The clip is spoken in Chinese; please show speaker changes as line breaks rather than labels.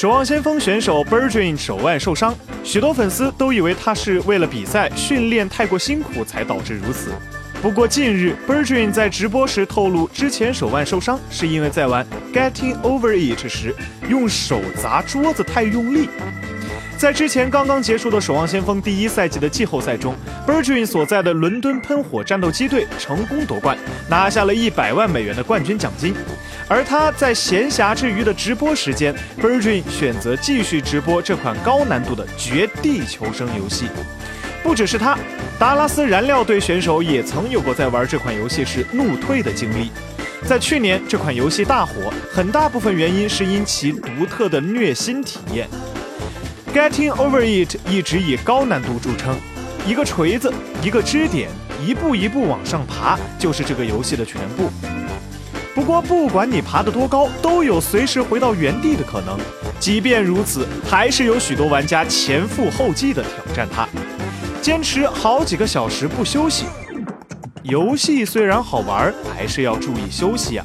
守望先锋选手 b i r d r i n 手腕受伤，许多粉丝都以为他是为了比赛训练太过辛苦才导致如此。不过近日 b i r d r i n 在直播时透露，之前手腕受伤是因为在玩 Getting Over It 时用手砸桌子太用力。在之前刚刚结束的守望先锋第一赛季的季后赛中 b i r d r i n 所在的伦敦喷火战斗机队成功夺冠，拿下了一百万美元的冠军奖金。而他在闲暇之余的直播时间 b i r d r i n 选择继续直播这款高难度的绝地求生游戏。不只是他，达拉斯燃料队选手也曾有过在玩这款游戏时怒退的经历。在去年，这款游戏大火，很大部分原因是因其独特的虐心体验。Getting Over It 一直以高难度著称，一个锤子，一个支点，一步一步往上爬，就是这个游戏的全部。不过，不管你爬得多高，都有随时回到原地的可能。即便如此，还是有许多玩家前赴后继地挑战它，坚持好几个小时不休息。游戏虽然好玩，还是要注意休息啊！